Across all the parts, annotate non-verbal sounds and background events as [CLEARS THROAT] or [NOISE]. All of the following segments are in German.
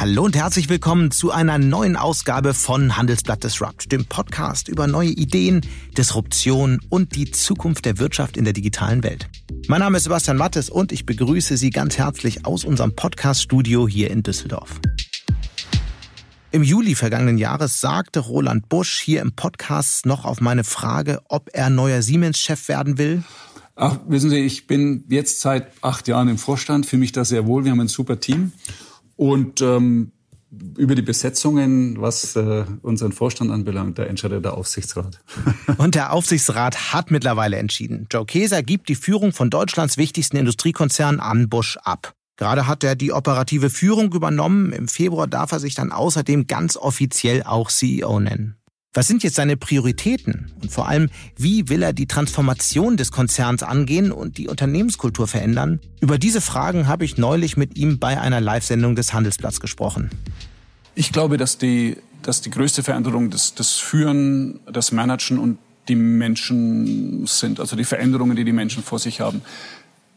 Hallo und herzlich willkommen zu einer neuen Ausgabe von Handelsblatt Disrupt, dem Podcast über neue Ideen, Disruption und die Zukunft der Wirtschaft in der digitalen Welt. Mein Name ist Sebastian Mattes und ich begrüße Sie ganz herzlich aus unserem Podcast-Studio hier in Düsseldorf. Im Juli vergangenen Jahres sagte Roland Busch hier im Podcast noch auf meine Frage, ob er neuer Siemens-Chef werden will. Ach, wissen Sie, ich bin jetzt seit acht Jahren im Vorstand, fühle mich da sehr wohl. Wir haben ein super Team. Und ähm, über die Besetzungen, was äh, unseren Vorstand anbelangt, da entscheidet der Aufsichtsrat. [LAUGHS] Und der Aufsichtsrat hat mittlerweile entschieden. Joe Keser gibt die Führung von Deutschlands wichtigsten Industriekonzern an Busch ab. Gerade hat er die operative Führung übernommen. Im Februar darf er sich dann außerdem ganz offiziell auch CEO nennen. Was sind jetzt seine Prioritäten? Und vor allem, wie will er die Transformation des Konzerns angehen und die Unternehmenskultur verändern? Über diese Fragen habe ich neulich mit ihm bei einer Live-Sendung des Handelsplatz gesprochen. Ich glaube, dass die, dass die größte Veränderung das, das Führen, das Managen und die Menschen sind, also die Veränderungen, die die Menschen vor sich haben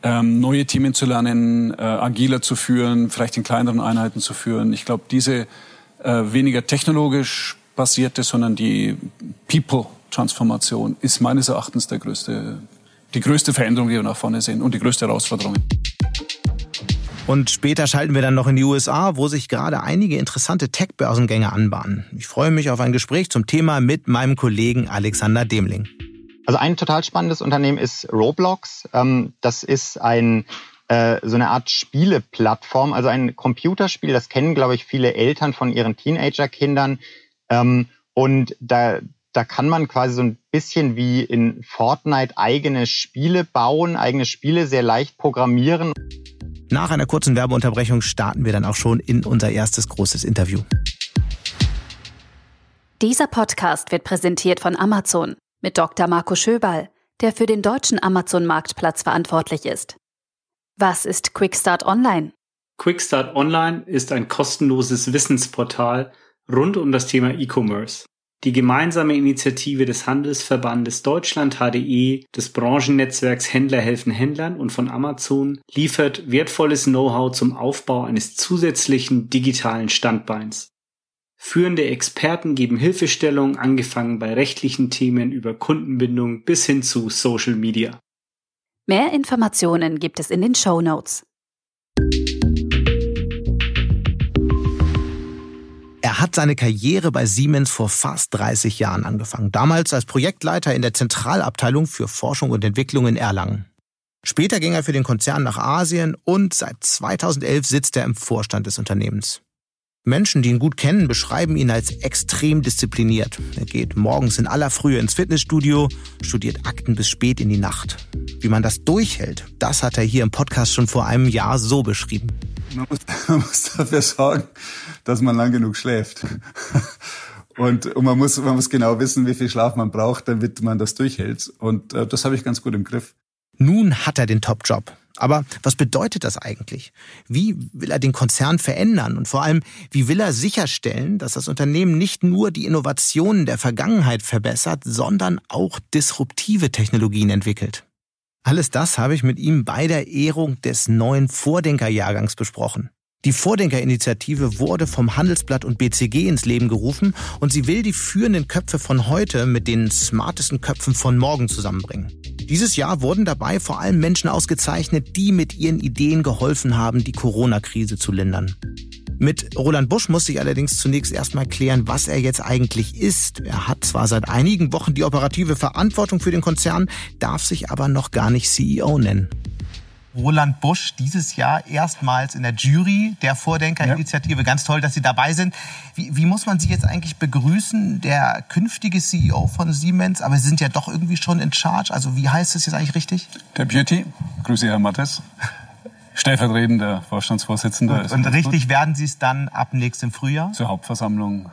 ähm, neue Teams zu lernen, äh, agiler zu führen, vielleicht in kleineren Einheiten zu führen. Ich glaube, diese äh, weniger technologisch basierte, sondern die People-Transformation ist meines Erachtens der größte, die größte Veränderung, die wir nach vorne sehen und die größte Herausforderung. Und später schalten wir dann noch in die USA, wo sich gerade einige interessante Tech-Börsengänge anbahnen. Ich freue mich auf ein Gespräch zum Thema mit meinem Kollegen Alexander Demling. Also ein total spannendes Unternehmen ist Roblox. Ähm, das ist ein äh, so eine Art Spieleplattform, also ein Computerspiel. Das kennen, glaube ich, viele Eltern von ihren Teenagerkindern. Ähm, und da da kann man quasi so ein bisschen wie in Fortnite eigene Spiele bauen, eigene Spiele sehr leicht programmieren. Nach einer kurzen Werbeunterbrechung starten wir dann auch schon in unser erstes großes Interview. Dieser Podcast wird präsentiert von Amazon mit Dr. Marco Schöbal, der für den deutschen Amazon-Marktplatz verantwortlich ist. Was ist Quickstart Online? Quickstart Online ist ein kostenloses Wissensportal rund um das Thema E-Commerce. Die gemeinsame Initiative des Handelsverbandes Deutschland HDE, des Branchennetzwerks Händler helfen Händlern und von Amazon liefert wertvolles Know-how zum Aufbau eines zusätzlichen digitalen Standbeins. Führende Experten geben Hilfestellung, angefangen bei rechtlichen Themen über Kundenbindung bis hin zu Social Media. Mehr Informationen gibt es in den Show Notes. Hat seine Karriere bei Siemens vor fast 30 Jahren angefangen, damals als Projektleiter in der Zentralabteilung für Forschung und Entwicklung in Erlangen. Später ging er für den Konzern nach Asien und seit 2011 sitzt er im Vorstand des Unternehmens. Menschen, die ihn gut kennen, beschreiben ihn als extrem diszipliniert. Er geht morgens in aller Frühe ins Fitnessstudio, studiert Akten bis spät in die Nacht. Wie man das durchhält, das hat er hier im Podcast schon vor einem Jahr so beschrieben. Man muss, [LAUGHS] man muss dafür sorgen, dass man lang genug schläft. Und, und man, muss, man muss genau wissen, wie viel Schlaf man braucht, damit man das durchhält. Und äh, das habe ich ganz gut im Griff. Nun hat er den Top-Job. Aber was bedeutet das eigentlich? Wie will er den Konzern verändern? Und vor allem, wie will er sicherstellen, dass das Unternehmen nicht nur die Innovationen der Vergangenheit verbessert, sondern auch disruptive Technologien entwickelt? Alles das habe ich mit ihm bei der Ehrung des neuen Vordenkerjahrgangs besprochen. Die Vordenkerinitiative wurde vom Handelsblatt und BCG ins Leben gerufen und sie will die führenden Köpfe von heute mit den smartesten Köpfen von morgen zusammenbringen. Dieses Jahr wurden dabei vor allem Menschen ausgezeichnet, die mit ihren Ideen geholfen haben, die Corona-Krise zu lindern. Mit Roland Busch musste ich allerdings zunächst erstmal klären, was er jetzt eigentlich ist. Er hat zwar seit einigen Wochen die operative Verantwortung für den Konzern, darf sich aber noch gar nicht CEO nennen. Roland Busch dieses Jahr erstmals in der Jury der Vordenkerinitiative. Ja. Ganz toll, dass Sie dabei sind. Wie, wie, muss man Sie jetzt eigentlich begrüßen, der künftige CEO von Siemens? Aber Sie sind ja doch irgendwie schon in Charge. Also wie heißt es jetzt eigentlich richtig? Deputy. Grüße, Herr Mattes. Stellvertretender Vorstandsvorsitzender. Und, und richtig werden Sie es dann ab nächstem Frühjahr? Zur Hauptversammlung.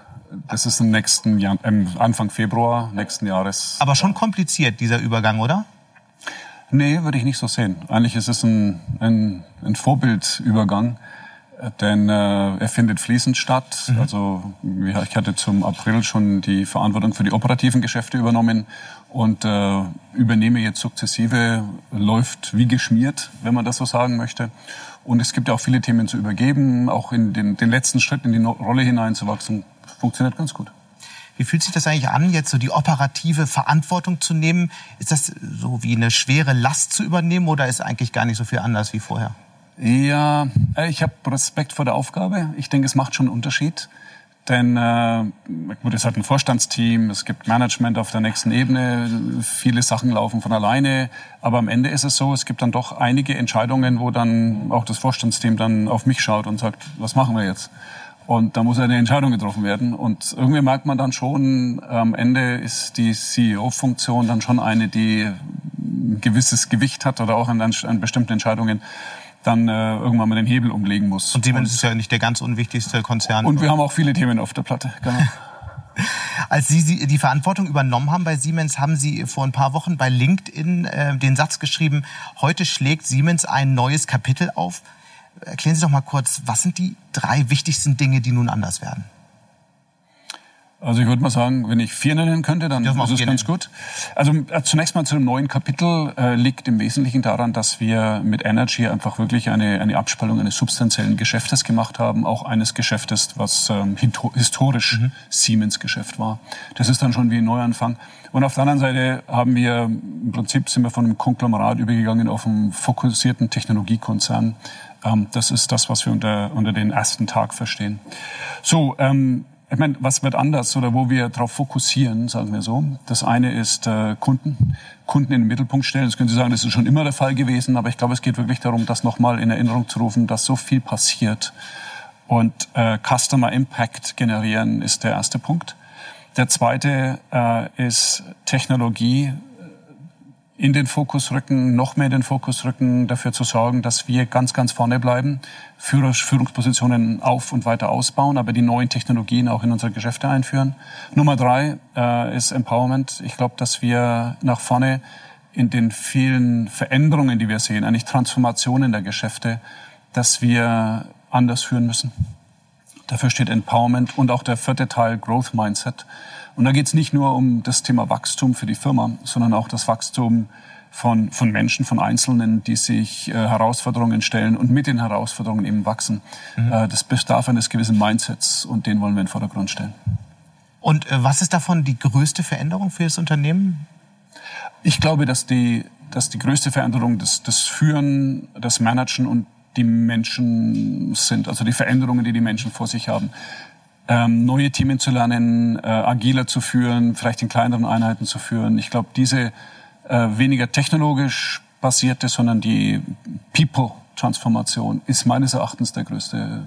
Das ist im nächsten Jahr, Anfang Februar nächsten Jahres. Aber schon kompliziert, dieser Übergang, oder? Nee, würde ich nicht so sehen. Eigentlich ist es ein, ein, ein Vorbildübergang, denn äh, er findet fließend statt. Mhm. Also ich hatte zum April schon die Verantwortung für die operativen Geschäfte übernommen und äh, übernehme jetzt sukzessive, läuft wie geschmiert, wenn man das so sagen möchte. Und es gibt ja auch viele Themen zu übergeben, auch in den, den letzten Schritt in die Rolle hineinzuwachsen. Funktioniert ganz gut. Wie fühlt sich das eigentlich an, jetzt so die operative Verantwortung zu nehmen? Ist das so wie eine schwere Last zu übernehmen oder ist eigentlich gar nicht so viel anders wie vorher? Ja, äh, ich habe Respekt vor der Aufgabe. Ich denke, es macht schon einen Unterschied. Denn äh, gut, es hat ein Vorstandsteam, es gibt Management auf der nächsten Ebene, viele Sachen laufen von alleine. Aber am Ende ist es so, es gibt dann doch einige Entscheidungen, wo dann auch das Vorstandsteam dann auf mich schaut und sagt, was machen wir jetzt? Und da muss eine Entscheidung getroffen werden. Und irgendwie merkt man dann schon, am Ende ist die CEO-Funktion dann schon eine, die ein gewisses Gewicht hat oder auch an, an bestimmten Entscheidungen dann äh, irgendwann mal den Hebel umlegen muss. Und Siemens und, ist ja nicht der ganz unwichtigste Konzern. Und wir haben auch viele Themen auf der Platte, genau. [LAUGHS] Als Sie die Verantwortung übernommen haben bei Siemens, haben Sie vor ein paar Wochen bei LinkedIn äh, den Satz geschrieben, heute schlägt Siemens ein neues Kapitel auf. Erklären Sie doch mal kurz, was sind die drei wichtigsten Dinge, die nun anders werden? Also ich würde mal sagen, wenn ich vier nennen könnte, dann ist es ganz gut. Also äh, zunächst mal zu dem neuen Kapitel äh, liegt im Wesentlichen daran, dass wir mit Energy einfach wirklich eine, eine Abspaltung eines substanziellen Geschäftes gemacht haben, auch eines Geschäftes, was ähm, historisch mhm. Siemens-Geschäft war. Das ist dann schon wie ein Neuanfang. Und auf der anderen Seite haben wir, im Prinzip sind wir von einem Konglomerat übergegangen auf einen fokussierten Technologiekonzern. Ähm, das ist das, was wir unter, unter den ersten Tag verstehen. So, ähm, ich meine, was wird anders oder wo wir darauf fokussieren, sagen wir so. Das eine ist äh, Kunden, Kunden in den Mittelpunkt stellen. Das können Sie sagen, das ist schon immer der Fall gewesen, aber ich glaube, es geht wirklich darum, das nochmal in Erinnerung zu rufen, dass so viel passiert. Und äh, Customer Impact generieren ist der erste Punkt. Der zweite äh, ist Technologie in den Fokus rücken, noch mehr in den Fokus rücken, dafür zu sorgen, dass wir ganz, ganz vorne bleiben, Führungspositionen auf und weiter ausbauen, aber die neuen Technologien auch in unsere Geschäfte einführen. Nummer drei äh, ist Empowerment. Ich glaube, dass wir nach vorne in den vielen Veränderungen, die wir sehen, eigentlich Transformationen der Geschäfte, dass wir anders führen müssen. Dafür steht Empowerment und auch der vierte Teil Growth Mindset. Und da geht es nicht nur um das Thema Wachstum für die Firma, sondern auch das Wachstum von, von Menschen, von Einzelnen, die sich äh, Herausforderungen stellen und mit den Herausforderungen eben wachsen. Mhm. Äh, das bedarf eines gewissen Mindsets und den wollen wir in den Vordergrund stellen. Und äh, was ist davon die größte Veränderung für das Unternehmen? Ich glaube, dass die, dass die größte Veränderung das, das Führen, das Managen und die Menschen sind, also die Veränderungen, die die Menschen vor sich haben ähm, neue Themen zu lernen, äh, agiler zu führen, vielleicht in kleineren Einheiten zu führen. Ich glaube, diese äh, weniger technologisch basierte, sondern die People-Transformation ist meines Erachtens der größte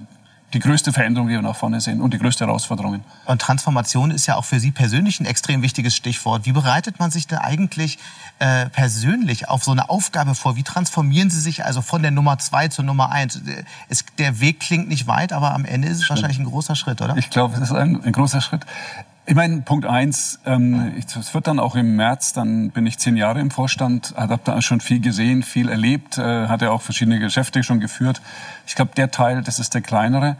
die größte Veränderung, die wir nach vorne sehen und die größte Herausforderung. Und Transformation ist ja auch für Sie persönlich ein extrem wichtiges Stichwort. Wie bereitet man sich denn eigentlich äh, persönlich auf so eine Aufgabe vor? Wie transformieren Sie sich also von der Nummer zwei zur Nummer eins? Es, der Weg klingt nicht weit, aber am Ende ist es wahrscheinlich ein großer Schritt, oder? Ich glaube, es ist ein, ein großer Schritt. Ich meine, Punkt eins, ähm, es wird dann auch im März, dann bin ich zehn Jahre im Vorstand, habe da schon viel gesehen, viel erlebt, äh, hatte auch verschiedene Geschäfte schon geführt. Ich glaube, der Teil, das ist der kleinere.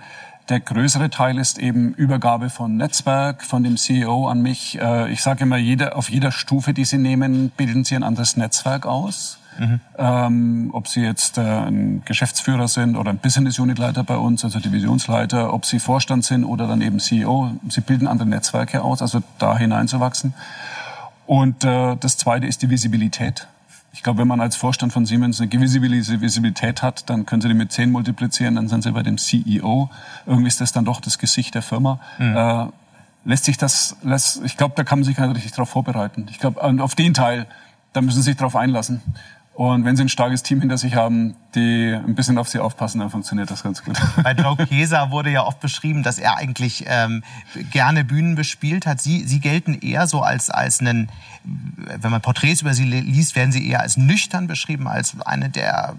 Der größere Teil ist eben Übergabe von Netzwerk, von dem CEO an mich. Äh, ich sage immer, jeder, auf jeder Stufe, die Sie nehmen, bilden Sie ein anderes Netzwerk aus. Mhm. Ähm, ob Sie jetzt äh, ein Geschäftsführer sind oder ein Business Unit Leiter bei uns, also Divisionsleiter, ob Sie Vorstand sind oder dann eben CEO. Sie bilden andere Netzwerke aus, also da hineinzuwachsen. Und äh, das Zweite ist die Visibilität. Ich glaube, wenn man als Vorstand von Siemens eine gewisse Visibilität hat, dann können Sie die mit 10 multiplizieren, dann sind Sie bei dem CEO. Irgendwie ist das dann doch das Gesicht der Firma. Mhm. Äh, lässt sich das, lässt, ich glaube, da kann man sich gar nicht richtig darauf vorbereiten. Ich glaube, auf den Teil, da müssen Sie sich darauf einlassen. Und wenn Sie ein starkes Team hinter sich haben, die ein bisschen auf Sie aufpassen, dann funktioniert das ganz gut. Bei Joe Kesa wurde ja oft beschrieben, dass er eigentlich ähm, gerne Bühnen bespielt hat. Sie, Sie gelten eher so als, als einen, wenn man Porträts über Sie liest, werden Sie eher als nüchtern beschrieben, als eine der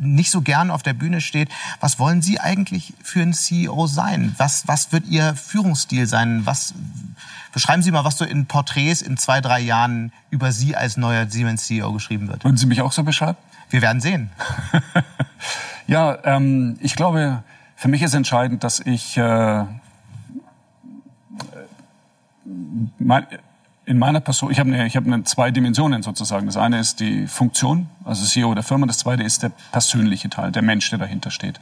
nicht so gern auf der Bühne steht. Was wollen Sie eigentlich für ein CEO sein? Was, was wird Ihr Führungsstil sein? Was, beschreiben Sie mal, was so in Porträts in zwei, drei Jahren über Sie als neuer Siemens CEO geschrieben wird. Würden Sie mich auch so beschreiben? Wir werden sehen. [LAUGHS] ja, ähm, ich glaube, für mich ist entscheidend, dass ich äh, mein, in meiner Person, ich habe eine, ich habe eine zwei Dimensionen sozusagen. Das eine ist die Funktion, also CEO der Firma. Das zweite ist der persönliche Teil, der Mensch, der dahinter steht.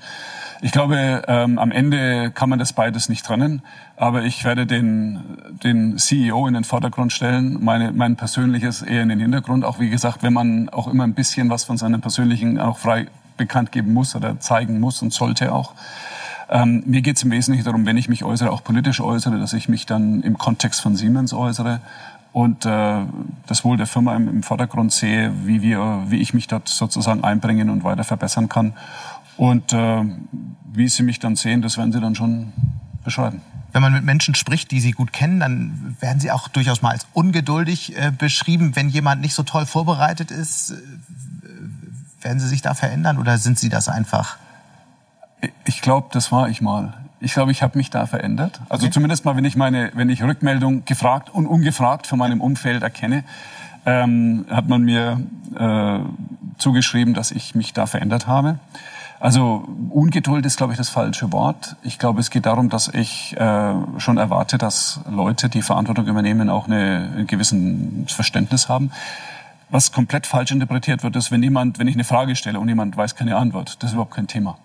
Ich glaube, ähm, am Ende kann man das beides nicht trennen, aber ich werde den, den CEO in den Vordergrund stellen, meine, mein persönliches eher in den Hintergrund. Auch wie gesagt, wenn man auch immer ein bisschen was von seinem persönlichen auch frei bekannt geben muss oder zeigen muss und sollte auch. Ähm, mir geht es im Wesentlichen darum, wenn ich mich äußere, auch politisch äußere, dass ich mich dann im Kontext von Siemens äußere und äh, das Wohl der Firma im, im Vordergrund sehe, wie wir, wie ich mich dort sozusagen einbringen und weiter verbessern kann. Und äh, wie Sie mich dann sehen, das werden Sie dann schon beschreiben. Wenn man mit Menschen spricht, die Sie gut kennen, dann werden Sie auch durchaus mal als ungeduldig äh, beschrieben. Wenn jemand nicht so toll vorbereitet ist, äh, werden Sie sich da verändern oder sind Sie das einfach? Ich glaube, das war ich mal. Ich glaube, ich habe mich da verändert. Also okay. zumindest mal, wenn ich meine, wenn ich Rückmeldung gefragt und ungefragt von meinem Umfeld erkenne, ähm, hat man mir äh, zugeschrieben, dass ich mich da verändert habe. Also Ungeduld ist, glaube ich, das falsche Wort. Ich glaube, es geht darum, dass ich äh, schon erwarte, dass Leute, die Verantwortung übernehmen, auch eine, ein gewissen Verständnis haben. Was komplett falsch interpretiert wird, ist, wenn jemand, wenn ich eine Frage stelle und jemand weiß keine Antwort. Das ist überhaupt kein Thema.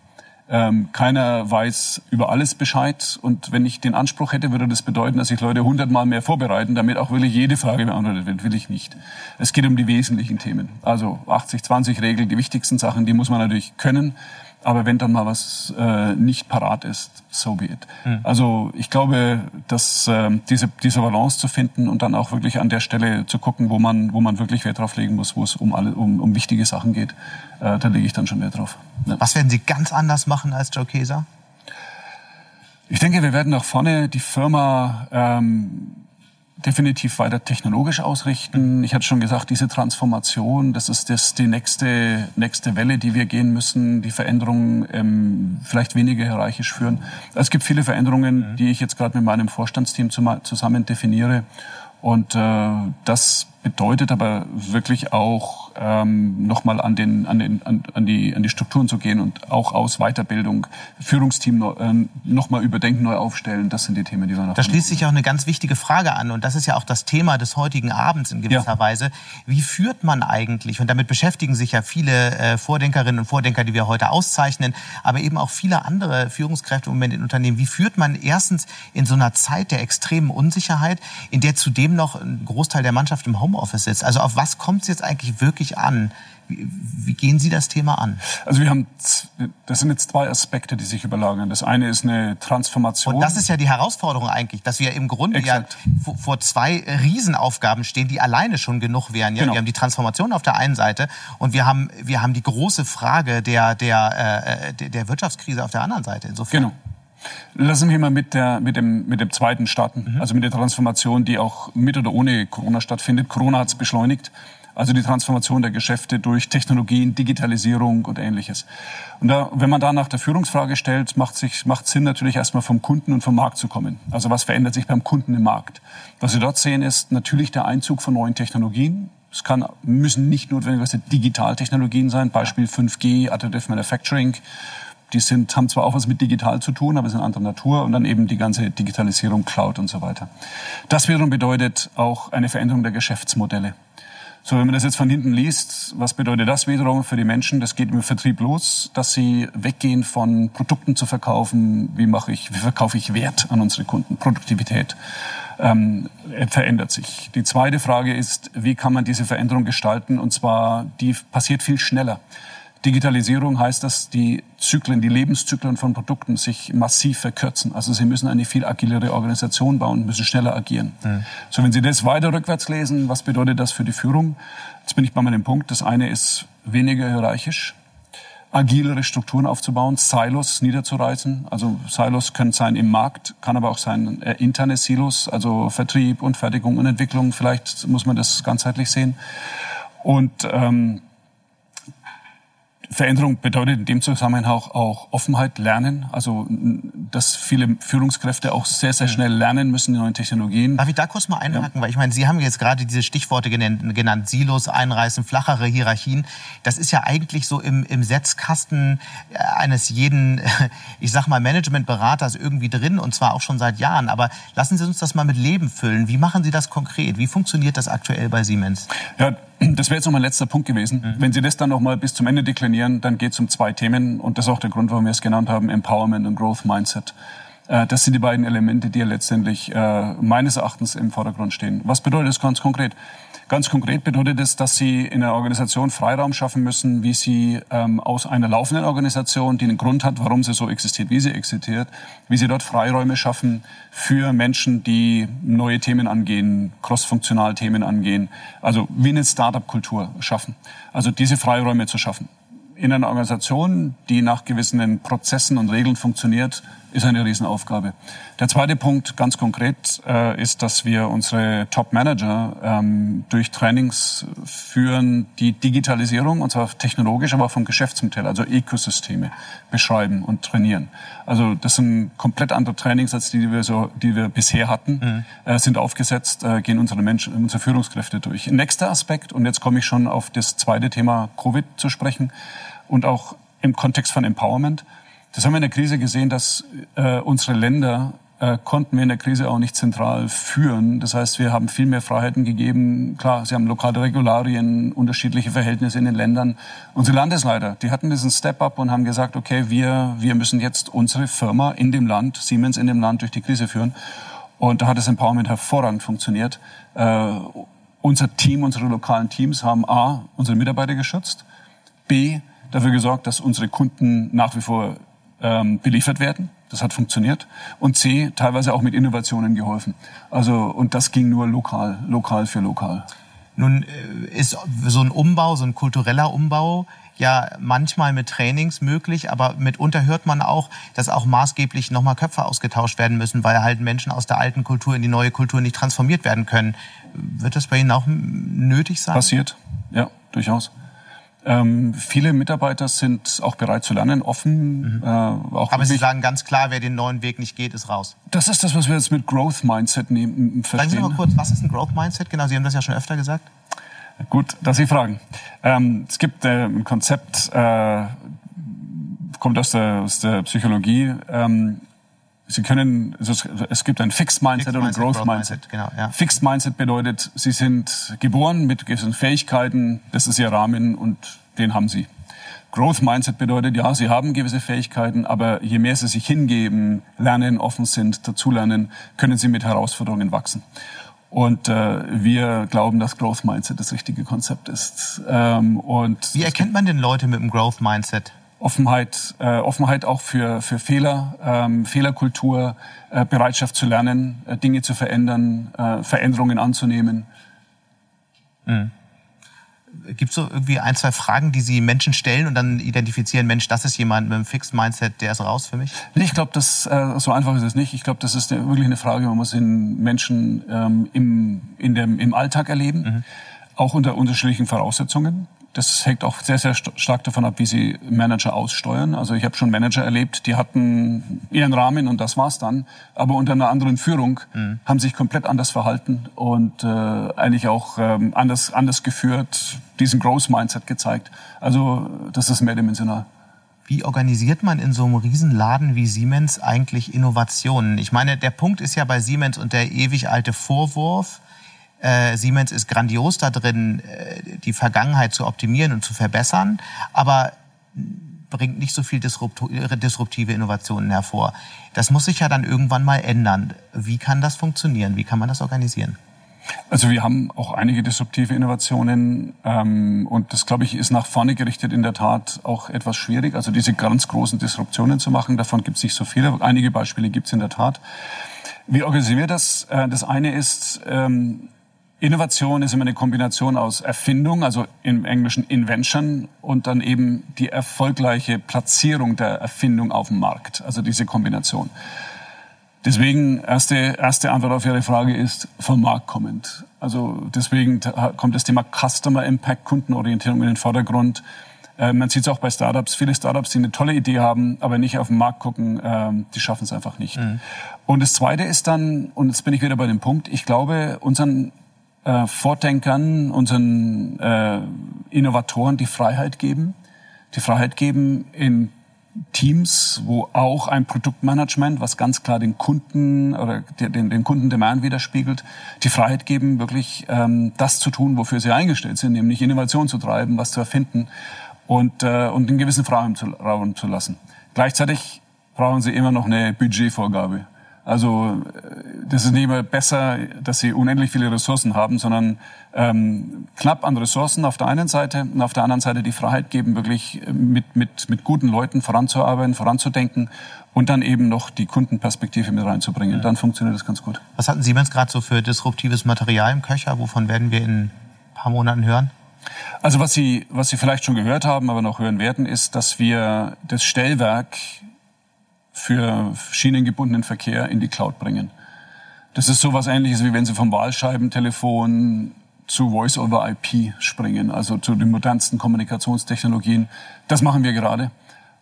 Ähm, keiner weiß über alles Bescheid. Und wenn ich den Anspruch hätte, würde das bedeuten, dass ich Leute hundertmal mehr vorbereiten, damit auch wirklich jede Frage beantwortet wird. Will ich nicht. Es geht um die wesentlichen Themen. Also 80-20-Regel, die wichtigsten Sachen, die muss man natürlich können. Aber wenn dann mal was äh, nicht parat ist, so be it. Mhm. Also ich glaube, dass äh, diese, diese Balance zu finden und dann auch wirklich an der Stelle zu gucken, wo man, wo man wirklich Wert drauf legen muss, wo es um, alle, um, um wichtige Sachen geht, äh, da lege ich dann schon Wert drauf. Ja. Was werden Sie ganz anders machen als Joe Keser? Ich denke, wir werden nach vorne die Firma ähm, definitiv weiter technologisch ausrichten. Ich hatte schon gesagt, diese Transformation, das ist das, die nächste, nächste Welle, die wir gehen müssen, die Veränderungen ähm, vielleicht weniger hierarchisch führen. Es gibt viele Veränderungen, die ich jetzt gerade mit meinem Vorstandsteam zusammen definiere. Und äh, das bedeutet aber wirklich auch ähm, nochmal an, den, an, den, an, an, die, an die Strukturen zu gehen und auch aus Weiterbildung, Führungsteam äh, nochmal überdenken, neu aufstellen. Das sind die Themen, die wir noch. Da schließt sich auch eine ganz wichtige Frage an und das ist ja auch das Thema des heutigen Abends in gewisser ja. Weise. Wie führt man eigentlich, und damit beschäftigen sich ja viele äh, Vordenkerinnen und Vordenker, die wir heute auszeichnen, aber eben auch viele andere Führungskräfte im Moment in Unternehmen, wie führt man erstens in so einer Zeit der extremen Unsicherheit, in der zudem noch ein Großteil der Mannschaft im Homeoffice Homeoffice sitzt. Also auf was kommt es jetzt eigentlich wirklich an? Wie, wie, gehen Sie das Thema an? Also wir haben, das sind jetzt zwei Aspekte, die sich überlagern. Das eine ist eine Transformation. Und das ist ja die Herausforderung eigentlich, dass wir im Grunde Exakt. ja vor zwei Riesenaufgaben stehen, die alleine schon genug wären. Ja? Genau. Wir haben die Transformation auf der einen Seite und wir haben, wir haben die große Frage der, der, äh, der Wirtschaftskrise auf der anderen Seite. Insofern. Genau. Lassen wir mal mit, der, mit, dem, mit dem zweiten starten, mhm. also mit der Transformation, die auch mit oder ohne Corona stattfindet. Corona hat es beschleunigt, also die Transformation der Geschäfte durch Technologien, Digitalisierung und ähnliches. Und da, wenn man da nach der Führungsfrage stellt, macht sich macht Sinn natürlich erstmal vom Kunden und vom Markt zu kommen. Also was verändert sich beim Kunden im Markt? Was wir dort sehen, ist natürlich der Einzug von neuen Technologien. Es kann, müssen nicht notwendigerweise Digitaltechnologien sein, Beispiel 5G, Additive Manufacturing die sind, haben zwar auch was mit digital zu tun, aber sind anderer Natur und dann eben die ganze Digitalisierung, Cloud und so weiter. Das wiederum bedeutet auch eine Veränderung der Geschäftsmodelle. So, wenn man das jetzt von hinten liest, was bedeutet das wiederum für die Menschen? Das geht im Vertrieb los, dass sie weggehen von Produkten zu verkaufen. Wie mache ich, wie verkaufe ich Wert an unsere Kunden? Produktivität ähm, verändert sich. Die zweite Frage ist, wie kann man diese Veränderung gestalten? Und zwar, die passiert viel schneller. Digitalisierung heißt, dass die Zyklen, die Lebenszyklen von Produkten sich massiv verkürzen. Also sie müssen eine viel agilere Organisation bauen, müssen schneller agieren. Mhm. So, wenn Sie das weiter rückwärts lesen, was bedeutet das für die Führung? Jetzt bin ich bei meinem Punkt. Das eine ist weniger hierarchisch, agilere Strukturen aufzubauen, Silos niederzureißen. Also Silos können sein im Markt, kann aber auch sein äh, interne Silos, also Vertrieb und Fertigung und Entwicklung. Vielleicht muss man das ganzheitlich sehen. Und ähm, Veränderung bedeutet in dem Zusammenhang auch, auch Offenheit, Lernen. Also, dass viele Führungskräfte auch sehr, sehr schnell lernen müssen, die neuen Technologien. Darf ich da kurz mal einhaken? Ja. Weil ich meine, Sie haben jetzt gerade diese Stichworte genannt, genannt, Silos einreißen, flachere Hierarchien. Das ist ja eigentlich so im, im Setzkasten äh, eines jeden, [LAUGHS] ich sag mal, Managementberaters irgendwie drin und zwar auch schon seit Jahren. Aber lassen Sie uns das mal mit Leben füllen. Wie machen Sie das konkret? Wie funktioniert das aktuell bei Siemens? Ja, das wäre jetzt noch mein letzter Punkt gewesen. Mhm. Wenn Sie das dann noch mal bis zum Ende deklinieren, dann geht es um zwei Themen und das ist auch der Grund, warum wir es genannt haben, Empowerment und Growth Mindset. Äh, das sind die beiden Elemente, die ja letztendlich äh, meines Erachtens im Vordergrund stehen. Was bedeutet das ganz konkret? Ganz konkret bedeutet es, dass Sie in der Organisation Freiraum schaffen müssen, wie Sie ähm, aus einer laufenden Organisation, die einen Grund hat, warum sie so existiert, wie sie existiert, wie Sie dort Freiräume schaffen für Menschen, die neue Themen angehen, crossfunktional Themen angehen, also wie eine Startup-Kultur schaffen. Also diese Freiräume zu schaffen in einer Organisation, die nach gewissen Prozessen und Regeln funktioniert, ist eine Riesenaufgabe. Der zweite Punkt, ganz konkret, äh, ist, dass wir unsere Top-Manager ähm, durch Trainings führen, die Digitalisierung, und zwar technologisch, aber auch vom Geschäftsmodell, also Ökosysteme beschreiben und trainieren. Also das sind komplett andere Trainings, als die, die wir, so, die wir bisher hatten, mhm. äh, sind aufgesetzt, äh, gehen unsere Menschen, unsere Führungskräfte durch. Nächster Aspekt, und jetzt komme ich schon auf das zweite Thema Covid zu sprechen, und auch im Kontext von Empowerment. Das haben wir in der Krise gesehen, dass äh, unsere Länder äh, konnten wir in der Krise auch nicht zentral führen. Das heißt, wir haben viel mehr Freiheiten gegeben. Klar, sie haben lokale Regularien, unterschiedliche Verhältnisse in den Ländern. Unsere Landesleiter, die hatten diesen Step-up und haben gesagt, okay, wir, wir müssen jetzt unsere Firma in dem Land, Siemens in dem Land durch die Krise führen. Und da hat das Empowerment hervorragend funktioniert. Äh, unser Team, unsere lokalen Teams haben A, unsere Mitarbeiter geschützt, B, dafür gesorgt, dass unsere Kunden nach wie vor ähm, beliefert werden. Das hat funktioniert. Und C, teilweise auch mit Innovationen geholfen. Also, und das ging nur lokal, lokal für lokal. Nun äh, ist so ein Umbau, so ein kultureller Umbau ja manchmal mit Trainings möglich, aber mitunter hört man auch, dass auch maßgeblich nochmal Köpfe ausgetauscht werden müssen, weil halt Menschen aus der alten Kultur in die neue Kultur nicht transformiert werden können. Wird das bei Ihnen auch nötig sein? Passiert, ja, durchaus. Ähm, viele Mitarbeiter sind auch bereit zu lernen, offen. Mhm. Äh, auch Aber Sie sagen ganz klar, wer den neuen Weg nicht geht, ist raus. Das ist das, was wir jetzt mit Growth Mindset nehmen, verstehen. Sagen Sie mal kurz, was ist ein Growth Mindset? Genau, Sie haben das ja schon öfter gesagt. Gut, dass Sie fragen. Ähm, es gibt äh, ein Konzept, äh, kommt aus der, aus der Psychologie. Ähm, Sie können, also es gibt ein Fixed Mindset Fixed oder ein Growth, Growth Mindset. Mindset. Genau, ja. Fixed Mindset bedeutet, Sie sind geboren mit gewissen Fähigkeiten, das ist Ihr Rahmen und den haben Sie. Growth Mindset bedeutet, ja, Sie haben gewisse Fähigkeiten, aber je mehr Sie sich hingeben, lernen, offen sind, dazulernen, können Sie mit Herausforderungen wachsen. Und äh, wir glauben, dass Growth Mindset das richtige Konzept ist. Ähm, und Wie erkennt man denn Leute mit dem Growth Mindset? Offenheit, äh, Offenheit auch für, für Fehler, ähm, Fehlerkultur, äh, Bereitschaft zu lernen, äh, Dinge zu verändern, äh, Veränderungen anzunehmen. Mhm. Gibt es so irgendwie ein, zwei Fragen, die Sie Menschen stellen und dann identifizieren, Mensch, das ist jemand mit einem Fixed Mindset, der ist raus für mich? Nee, ich glaube, das äh, so einfach ist es nicht. Ich glaube, das ist wirklich eine Frage, man muss den Menschen ähm, im, in dem, im Alltag erleben, mhm. auch unter unterschiedlichen Voraussetzungen. Das hängt auch sehr, sehr stark davon ab, wie sie Manager aussteuern. Also ich habe schon Manager erlebt, die hatten ihren Rahmen und das war's dann. Aber unter einer anderen Führung mhm. haben sich komplett anders verhalten und äh, eigentlich auch ähm, anders, anders geführt, diesen Growth Mindset gezeigt. Also das ist mehrdimensional. Wie organisiert man in so einem Riesenladen wie Siemens eigentlich Innovationen? Ich meine, der Punkt ist ja bei Siemens und der ewig alte Vorwurf, äh, Siemens ist grandios da drin, äh, die Vergangenheit zu optimieren und zu verbessern, aber bringt nicht so viel disruptive Innovationen hervor. Das muss sich ja dann irgendwann mal ändern. Wie kann das funktionieren? Wie kann man das organisieren? Also wir haben auch einige disruptive Innovationen ähm, und das, glaube ich, ist nach vorne gerichtet in der Tat auch etwas schwierig. Also diese ganz großen Disruptionen zu machen, davon gibt es nicht so viele. Einige Beispiele gibt es in der Tat. Wie organisieren wir das? Äh, das eine ist, ähm, Innovation ist immer eine Kombination aus Erfindung, also im Englischen Invention, und dann eben die erfolgreiche Platzierung der Erfindung auf dem Markt. Also diese Kombination. Deswegen erste, erste Antwort auf Ihre Frage ist vom Markt kommend. Also deswegen kommt das Thema Customer Impact, Kundenorientierung in den Vordergrund. Äh, man sieht es auch bei Startups. Viele Startups, die eine tolle Idee haben, aber nicht auf den Markt gucken, äh, die schaffen es einfach nicht. Mhm. Und das Zweite ist dann, und jetzt bin ich wieder bei dem Punkt, ich glaube, unseren äh, Vordenkern, unseren äh, Innovatoren die Freiheit geben, die Freiheit geben in Teams, wo auch ein Produktmanagement, was ganz klar den Kunden oder den, den Kundendemand widerspiegelt, die Freiheit geben, wirklich ähm, das zu tun, wofür sie eingestellt sind, nämlich Innovation zu treiben, was zu erfinden und, äh, und einen gewissen Freiraum zu, Raum zu lassen. Gleichzeitig brauchen sie immer noch eine Budgetvorgabe. Also äh, das ist nicht mehr besser, dass sie unendlich viele Ressourcen haben, sondern ähm, knapp an Ressourcen auf der einen Seite und auf der anderen Seite die Freiheit geben, wirklich mit, mit, mit guten Leuten voranzuarbeiten, voranzudenken und dann eben noch die Kundenperspektive mit reinzubringen. Dann funktioniert das ganz gut. Was hatten Siemens gerade so für disruptives Material im Köcher? Wovon werden wir in ein paar Monaten hören? Also was Sie, was Sie vielleicht schon gehört haben, aber noch hören werden, ist, dass wir das Stellwerk für schienengebundenen Verkehr in die Cloud bringen. Das ist sowas ähnliches, wie wenn Sie vom Wahlscheibentelefon zu Voice-over-IP springen, also zu den modernsten Kommunikationstechnologien. Das machen wir gerade.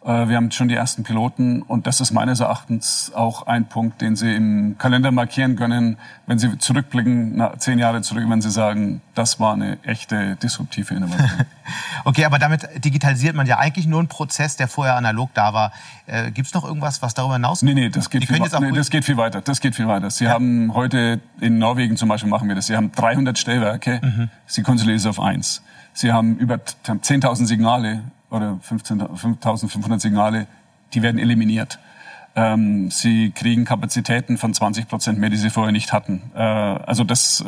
Äh, wir haben schon die ersten Piloten und das ist meines Erachtens auch ein Punkt, den Sie im Kalender markieren können, wenn Sie zurückblicken, na, zehn Jahre zurück, wenn Sie sagen, das war eine echte disruptive Innovation. [LAUGHS] okay, aber damit digitalisiert man ja eigentlich nur einen Prozess, der vorher analog da war. Äh, Gibt es noch irgendwas, was darüber hinaus? Nee, nee, das geht, viel, nee, das geht viel weiter. Das geht viel weiter. Sie ja. haben heute in Norwegen zum Beispiel machen wir das. Sie haben 300 Stellwerke. Mhm. Sie konsolidieren es auf eins. Sie haben über 10.000 Signale oder 5.500 Signale, die werden eliminiert. Ähm, sie kriegen Kapazitäten von 20 Prozent mehr, die sie vorher nicht hatten. Äh, also das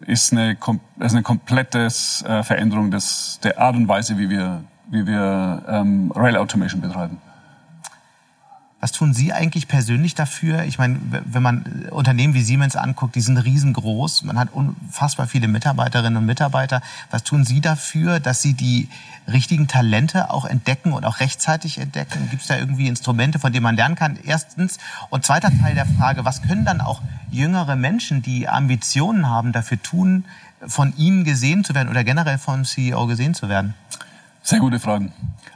ist eine, das ist eine komplette äh, Veränderung des, der Art und Weise, wie wir, wie wir ähm, Rail Automation betreiben. Was tun Sie eigentlich persönlich dafür? Ich meine, wenn man Unternehmen wie Siemens anguckt, die sind riesengroß. Man hat unfassbar viele Mitarbeiterinnen und Mitarbeiter. Was tun Sie dafür, dass Sie die richtigen Talente auch entdecken und auch rechtzeitig entdecken? Gibt es da irgendwie Instrumente, von denen man lernen kann? Erstens. Und zweiter Teil der Frage, was können dann auch jüngere Menschen, die Ambitionen haben, dafür tun, von Ihnen gesehen zu werden oder generell vom CEO gesehen zu werden? Sehr gute Fragen.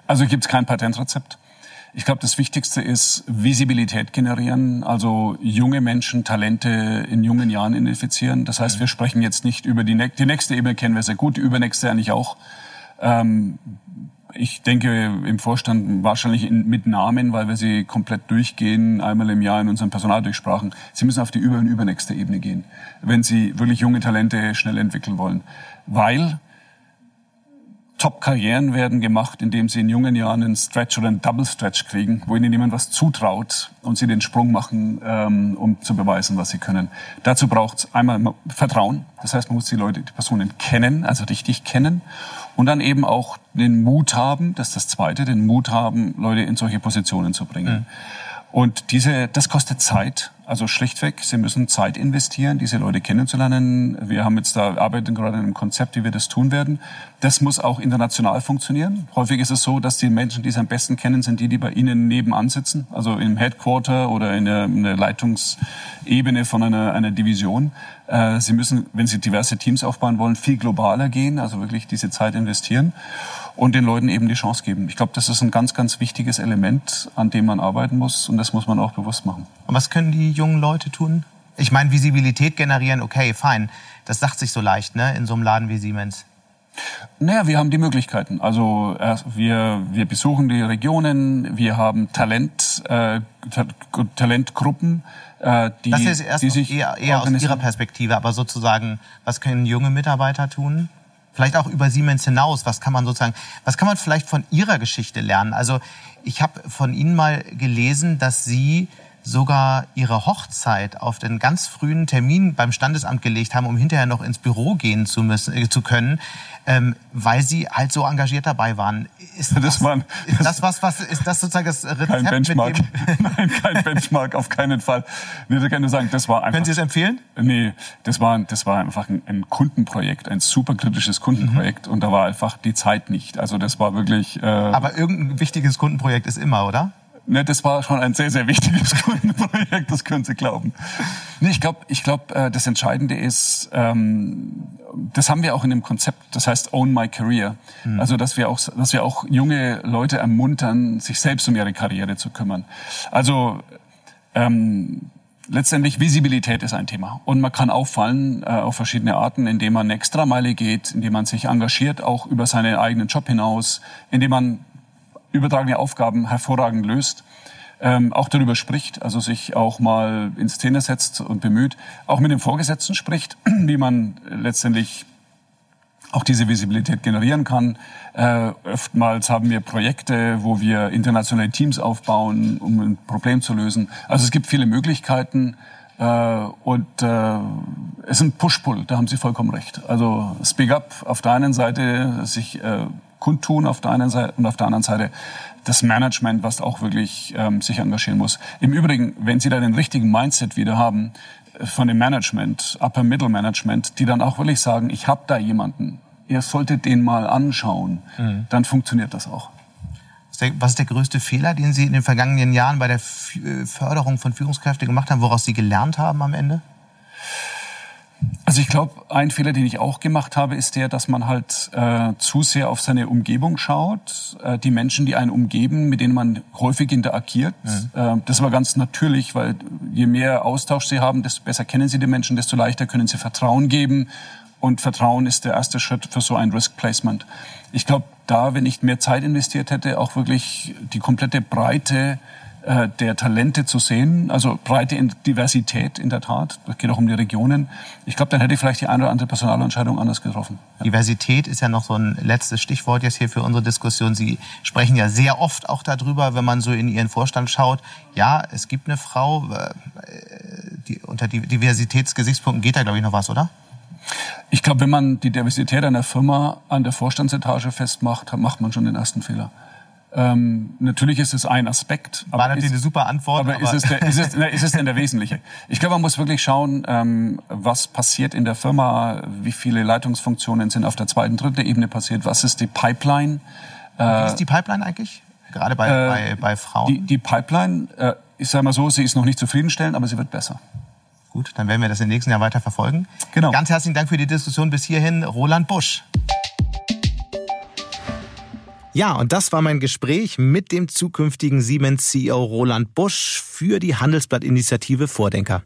Also gibt es kein Patentrezept. Ich glaube, das Wichtigste ist Visibilität generieren, also junge Menschen, Talente in jungen Jahren identifizieren. Das heißt, wir sprechen jetzt nicht über die, die nächste Ebene, kennen wir sehr gut, die übernächste eigentlich auch. Ähm, ich denke im Vorstand wahrscheinlich in, mit Namen, weil wir sie komplett durchgehen, einmal im Jahr in unserem Personal durchsprachen. Sie müssen auf die über- und übernächste Ebene gehen, wenn Sie wirklich junge Talente schnell entwickeln wollen. Weil Top-Karrieren werden gemacht, indem sie in jungen Jahren einen Stretch oder einen Double Stretch kriegen, wo ihnen jemand was zutraut und sie den Sprung machen, ähm, um zu beweisen, was sie können. Dazu braucht es einmal Vertrauen. Das heißt, man muss die Leute, die Personen kennen, also richtig kennen. Und dann eben auch den Mut haben, das ist das Zweite, den Mut haben, Leute in solche Positionen zu bringen. Mhm. Und diese, das kostet Zeit. Also schlichtweg, Sie müssen Zeit investieren, diese Leute kennenzulernen. Wir haben jetzt da, arbeiten gerade an einem Konzept, wie wir das tun werden. Das muss auch international funktionieren. Häufig ist es so, dass die Menschen, die Sie am besten kennen, sind die, die bei Ihnen nebenan sitzen. Also im Headquarter oder in der, in der Leitungsebene von einer, einer Division. Äh, Sie müssen, wenn Sie diverse Teams aufbauen wollen, viel globaler gehen, also wirklich diese Zeit investieren und den Leuten eben die Chance geben. Ich glaube, das ist ein ganz, ganz wichtiges Element, an dem man arbeiten muss und das muss man auch bewusst machen. Und was können die jungen Leute tun? Ich meine, Visibilität generieren, okay, fein. Das sagt sich so leicht, ne, in so einem Laden wie Siemens. Naja, wir haben die Möglichkeiten. Also wir, wir besuchen die Regionen, wir haben Talent, äh, Talentgruppen, äh, die, das ist erst die sich eher, eher aus Ihrer Perspektive, aber sozusagen, was können junge Mitarbeiter tun? Vielleicht auch über Siemens hinaus. Was kann man sozusagen, was kann man vielleicht von Ihrer Geschichte lernen? Also ich habe von Ihnen mal gelesen, dass Sie sogar ihre Hochzeit auf den ganz frühen Termin beim Standesamt gelegt haben, um hinterher noch ins Büro gehen zu müssen, äh, zu können, ähm, weil sie halt so engagiert dabei waren. Ist das, das, war, ist das was, was ist das sozusagen das Rezept? Kein Benchmark. [LAUGHS] Nein, kein Benchmark, auf keinen Fall. Nee, ich kann nur sagen, das war einfach. Können Sie es empfehlen? Nee, das war, das war einfach ein, ein Kundenprojekt, ein super kritisches Kundenprojekt mhm. und da war einfach die Zeit nicht. Also das war wirklich. Äh, Aber irgendein wichtiges Kundenprojekt ist immer, oder? Ne, das war schon ein sehr, sehr wichtiges [LAUGHS] Kundenprojekt, das können Sie glauben. Nee, ich glaube, ich glaub, äh, das Entscheidende ist, ähm, das haben wir auch in dem Konzept, das heißt Own My Career. Mhm. Also, dass wir, auch, dass wir auch junge Leute ermuntern, sich selbst um ihre Karriere zu kümmern. Also, ähm, letztendlich Visibilität ist ein Thema. Und man kann auffallen äh, auf verschiedene Arten, indem man eine Extrameile geht, indem man sich engagiert, auch über seinen eigenen Job hinaus, indem man übertragene Aufgaben hervorragend löst, ähm, auch darüber spricht, also sich auch mal in Szene setzt und bemüht, auch mit dem Vorgesetzten spricht, [CLEARS THROAT] wie man letztendlich auch diese Visibilität generieren kann. Äh, oftmals haben wir Projekte, wo wir internationale Teams aufbauen, um ein Problem zu lösen. Also es gibt viele Möglichkeiten äh, und äh, es ist ein Push-Pull, da haben Sie vollkommen recht. Also Speak Up auf der einen Seite, sich äh, kundtun auf der einen Seite und auf der anderen Seite das Management, was auch wirklich ähm, sich engagieren muss. Im Übrigen, wenn Sie da den richtigen Mindset wieder haben äh, von dem Management, Upper Middle Management, die dann auch wirklich sagen, ich habe da jemanden, ihr solltet den mal anschauen, mhm. dann funktioniert das auch. Was ist der größte Fehler, den Sie in den vergangenen Jahren bei der äh, Förderung von Führungskräften gemacht haben, woraus Sie gelernt haben am Ende? Also ich glaube, ein Fehler, den ich auch gemacht habe, ist der, dass man halt äh, zu sehr auf seine Umgebung schaut, äh, die Menschen, die einen umgeben, mit denen man häufig interagiert. Mhm. Äh, das war ganz natürlich, weil je mehr Austausch sie haben, desto besser kennen sie die Menschen, desto leichter können sie Vertrauen geben. Und Vertrauen ist der erste Schritt für so ein Risk Placement. Ich glaube, da, wenn ich mehr Zeit investiert hätte, auch wirklich die komplette Breite äh, der Talente zu sehen, also breite Diversität in der Tat. Es geht auch um die Regionen. Ich glaube, dann hätte ich vielleicht die eine oder andere Personalentscheidung anders getroffen. Ja. Diversität ist ja noch so ein letztes Stichwort jetzt hier für unsere Diskussion. Sie sprechen ja sehr oft auch darüber, wenn man so in Ihren Vorstand schaut. Ja, es gibt eine Frau. Äh, die, unter Diversitätsgesichtspunkten geht da, glaube ich, noch was, oder? Ich glaube, wenn man die Diversität einer Firma an der Vorstandsetage festmacht, macht man schon den ersten Fehler. Ähm, natürlich ist es ein Aspekt. War natürlich eine super Antwort. Aber, aber ist, es der, ist, es, ist es denn der wesentliche? Ich glaube, man muss wirklich schauen, ähm, was passiert in der Firma, wie viele Leitungsfunktionen sind auf der zweiten, dritten Ebene passiert, was ist die Pipeline. Äh, wie ist die Pipeline eigentlich? Gerade bei, äh, bei, bei Frauen? Die, die Pipeline, äh, ich sage mal so, sie ist noch nicht zufriedenstellend, aber sie wird besser. Gut, dann werden wir das im nächsten Jahr weiter verfolgen. Genau. Ganz herzlichen Dank für die Diskussion bis hierhin, Roland Busch. Ja, und das war mein Gespräch mit dem zukünftigen Siemens-CEO Roland Busch für die Handelsblatt-Initiative Vordenker.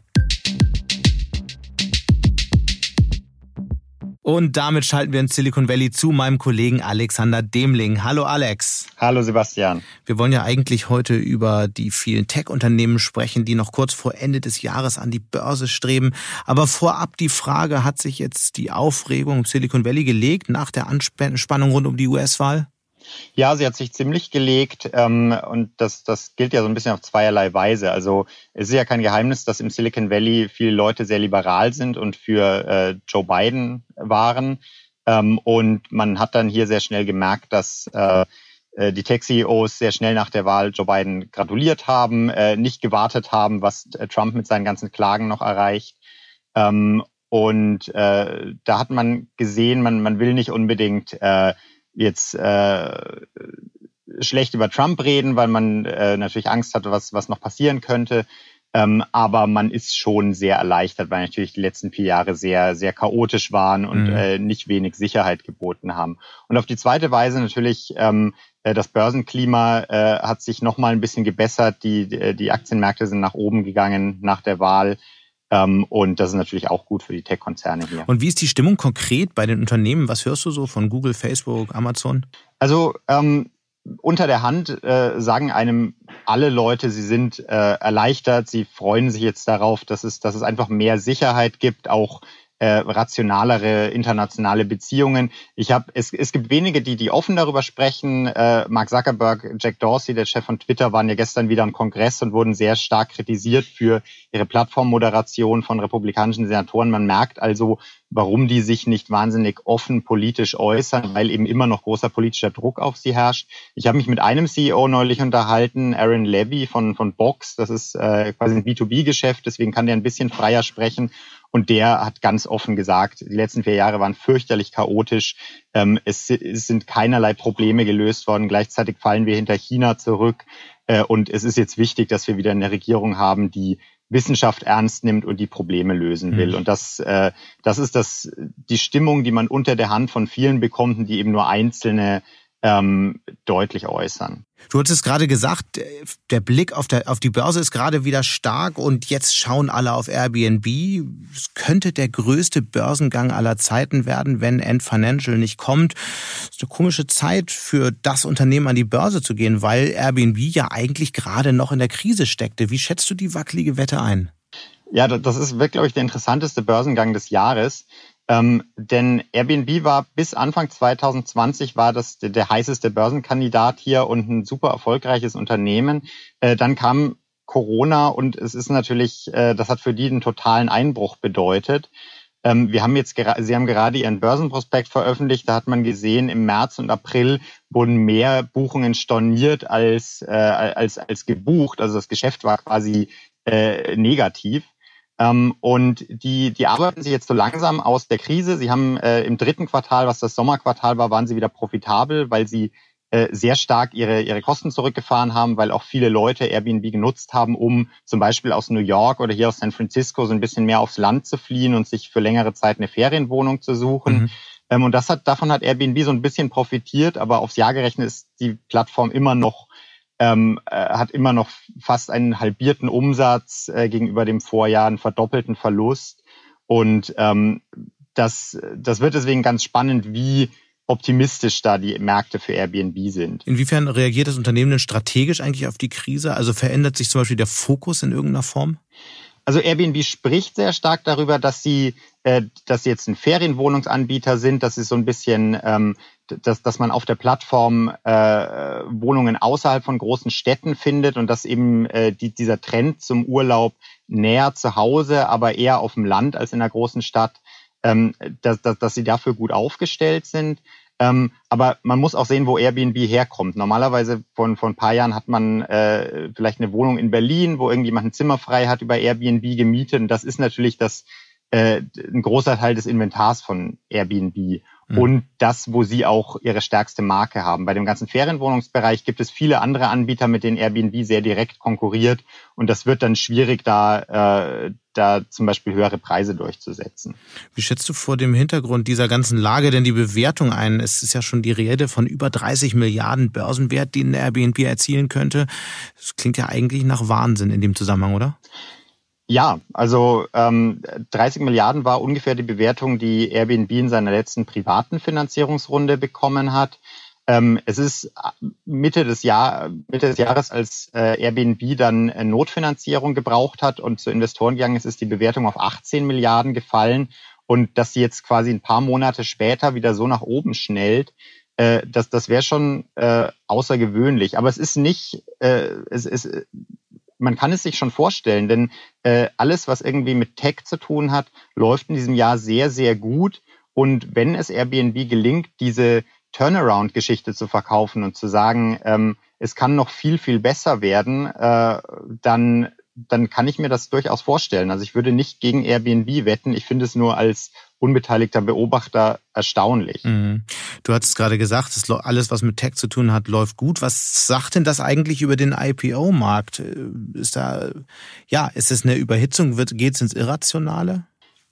Und damit schalten wir in Silicon Valley zu meinem Kollegen Alexander Demling. Hallo Alex. Hallo Sebastian. Wir wollen ja eigentlich heute über die vielen Tech-Unternehmen sprechen, die noch kurz vor Ende des Jahres an die Börse streben. Aber vorab die Frage, hat sich jetzt die Aufregung im Silicon Valley gelegt nach der Anspannung rund um die US-Wahl? Ja, sie hat sich ziemlich gelegt ähm, und das, das gilt ja so ein bisschen auf zweierlei Weise. Also es ist ja kein Geheimnis, dass im Silicon Valley viele Leute sehr liberal sind und für äh, Joe Biden waren. Ähm, und man hat dann hier sehr schnell gemerkt, dass äh, äh die Tech-CEOs sehr schnell nach der Wahl Joe Biden gratuliert haben, äh, nicht gewartet haben, was äh, Trump mit seinen ganzen Klagen noch erreicht. Ähm, und äh, da hat man gesehen, man, man will nicht unbedingt äh, jetzt äh, schlecht über Trump reden, weil man äh, natürlich Angst hatte, was, was noch passieren könnte. Ähm, aber man ist schon sehr erleichtert, weil natürlich die letzten vier Jahre sehr, sehr chaotisch waren und mhm. äh, nicht wenig Sicherheit geboten haben. Und auf die zweite Weise natürlich, ähm, äh, das Börsenklima äh, hat sich nochmal ein bisschen gebessert. Die, die Aktienmärkte sind nach oben gegangen nach der Wahl. Ähm, und das ist natürlich auch gut für die Tech-Konzerne hier. Und wie ist die Stimmung konkret bei den Unternehmen? Was hörst du so von Google, Facebook, Amazon? Also ähm, unter der Hand äh, sagen einem alle Leute, sie sind äh, erleichtert, sie freuen sich jetzt darauf, dass es, dass es einfach mehr Sicherheit gibt, auch äh, rationalere internationale Beziehungen. Ich habe es, es gibt wenige, die die offen darüber sprechen. Äh, Mark Zuckerberg, Jack Dorsey, der Chef von Twitter, waren ja gestern wieder im Kongress und wurden sehr stark kritisiert für ihre Plattformmoderation von republikanischen Senatoren. Man merkt also, warum die sich nicht wahnsinnig offen politisch äußern, weil eben immer noch großer politischer Druck auf sie herrscht. Ich habe mich mit einem CEO neulich unterhalten, Aaron Levy von, von Box. Das ist äh, quasi ein B2B-Geschäft, deswegen kann der ein bisschen freier sprechen. Und der hat ganz offen gesagt, die letzten vier Jahre waren fürchterlich chaotisch. Ähm, es, es, sind keinerlei Probleme gelöst worden. Gleichzeitig fallen wir hinter China zurück. Äh, und es ist jetzt wichtig, dass wir wieder eine Regierung haben, die Wissenschaft ernst nimmt und die Probleme lösen will. Mhm. Und das, äh, das ist das, die Stimmung, die man unter der Hand von vielen bekommt, die eben nur einzelne ähm, deutlich äußern. Du hattest gerade gesagt, der Blick auf, der, auf die Börse ist gerade wieder stark und jetzt schauen alle auf Airbnb. Es könnte der größte Börsengang aller Zeiten werden, wenn End Financial nicht kommt. Es ist eine komische Zeit für das Unternehmen an die Börse zu gehen, weil Airbnb ja eigentlich gerade noch in der Krise steckte. Wie schätzt du die wackelige Wette ein? Ja, das ist wirklich, glaube ich, der interessanteste Börsengang des Jahres. Ähm, denn Airbnb war bis Anfang 2020 war das der, der, heißeste Börsenkandidat hier und ein super erfolgreiches Unternehmen. Äh, dann kam Corona und es ist natürlich, äh, das hat für die einen totalen Einbruch bedeutet. Ähm, wir haben jetzt, Sie haben gerade Ihren Börsenprospekt veröffentlicht. Da hat man gesehen, im März und April wurden mehr Buchungen storniert als, äh, als, als gebucht. Also das Geschäft war quasi äh, negativ. Ähm, und die, die arbeiten sich jetzt so langsam aus der Krise. Sie haben äh, im dritten Quartal, was das Sommerquartal war, waren sie wieder profitabel, weil sie äh, sehr stark ihre, ihre Kosten zurückgefahren haben, weil auch viele Leute Airbnb genutzt haben, um zum Beispiel aus New York oder hier aus San Francisco so ein bisschen mehr aufs Land zu fliehen und sich für längere Zeit eine Ferienwohnung zu suchen. Mhm. Ähm, und das hat, davon hat Airbnb so ein bisschen profitiert, aber aufs Jahr gerechnet ist die Plattform immer noch ähm, äh, hat immer noch fast einen halbierten Umsatz äh, gegenüber dem Vorjahr, einen verdoppelten Verlust. Und ähm, das, das wird deswegen ganz spannend, wie optimistisch da die Märkte für Airbnb sind. Inwiefern reagiert das Unternehmen denn strategisch eigentlich auf die Krise? Also verändert sich zum Beispiel der Fokus in irgendeiner Form? Also Airbnb spricht sehr stark darüber, dass sie, äh, dass sie jetzt ein Ferienwohnungsanbieter sind, dass sie so ein bisschen, ähm, dass, dass man auf der Plattform äh, Wohnungen außerhalb von großen Städten findet und dass eben äh, die, dieser Trend zum Urlaub näher zu Hause, aber eher auf dem Land als in einer großen Stadt, ähm, dass, dass, dass sie dafür gut aufgestellt sind. Ähm, aber man muss auch sehen, wo Airbnb herkommt. Normalerweise von, von ein paar Jahren hat man äh, vielleicht eine Wohnung in Berlin, wo irgendjemand ein Zimmer frei hat über Airbnb gemietet. Und das ist natürlich das, äh, ein großer Teil des Inventars von Airbnb. Mhm. Und das, wo sie auch ihre stärkste Marke haben. Bei dem ganzen Ferienwohnungsbereich gibt es viele andere Anbieter, mit denen Airbnb sehr direkt konkurriert. Und das wird dann schwierig, da, äh, da zum Beispiel höhere Preise durchzusetzen. Wie schätzt du vor dem Hintergrund dieser ganzen Lage denn die Bewertung ein? Es ist ja schon die Rede von über 30 Milliarden Börsenwert, den Airbnb erzielen könnte. Das klingt ja eigentlich nach Wahnsinn in dem Zusammenhang, oder? Ja, also ähm, 30 Milliarden war ungefähr die Bewertung, die Airbnb in seiner letzten privaten Finanzierungsrunde bekommen hat. Ähm, es ist Mitte des, Jahr, Mitte des Jahres, als äh, Airbnb dann äh, Notfinanzierung gebraucht hat und zu Investoren gegangen ist, ist die Bewertung auf 18 Milliarden gefallen. Und dass sie jetzt quasi ein paar Monate später wieder so nach oben schnellt, äh, das, das wäre schon äh, außergewöhnlich. Aber es ist nicht, äh, es, es, man kann es sich schon vorstellen, denn äh, alles, was irgendwie mit Tech zu tun hat, läuft in diesem Jahr sehr, sehr gut. Und wenn es Airbnb gelingt, diese Turnaround-Geschichte zu verkaufen und zu sagen, ähm, es kann noch viel, viel besser werden, äh, dann dann kann ich mir das durchaus vorstellen. Also ich würde nicht gegen Airbnb wetten. Ich finde es nur als unbeteiligter Beobachter erstaunlich. Mhm. Du hattest gerade gesagt, alles, was mit Tech zu tun hat, läuft gut. Was sagt denn das eigentlich über den IPO-Markt? Ist da, ja, ist es eine Überhitzung? Geht es ins Irrationale?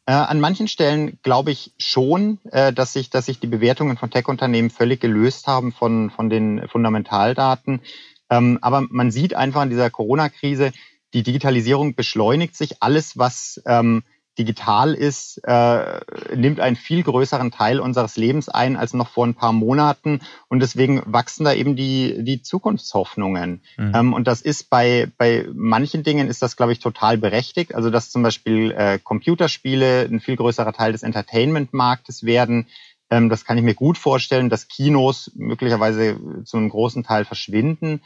Äh, an manchen Stellen glaube ich schon, äh, dass sich, dass sich die Bewertungen von Tech-Unternehmen völlig gelöst haben von, von den Fundamentaldaten. Ähm, aber man sieht einfach in dieser Corona-Krise, die Digitalisierung beschleunigt sich. Alles, was ähm, digital ist, äh, nimmt einen viel größeren Teil unseres Lebens ein als noch vor ein paar Monaten. Und deswegen wachsen da eben die, die Zukunftshoffnungen. Mhm. Ähm, und das ist bei, bei manchen Dingen ist das, glaube ich, total berechtigt. Also, dass zum Beispiel äh, Computerspiele ein viel größerer Teil des Entertainment-Marktes werden. Ähm, das kann ich mir gut vorstellen, dass Kinos möglicherweise zu einem großen Teil verschwinden.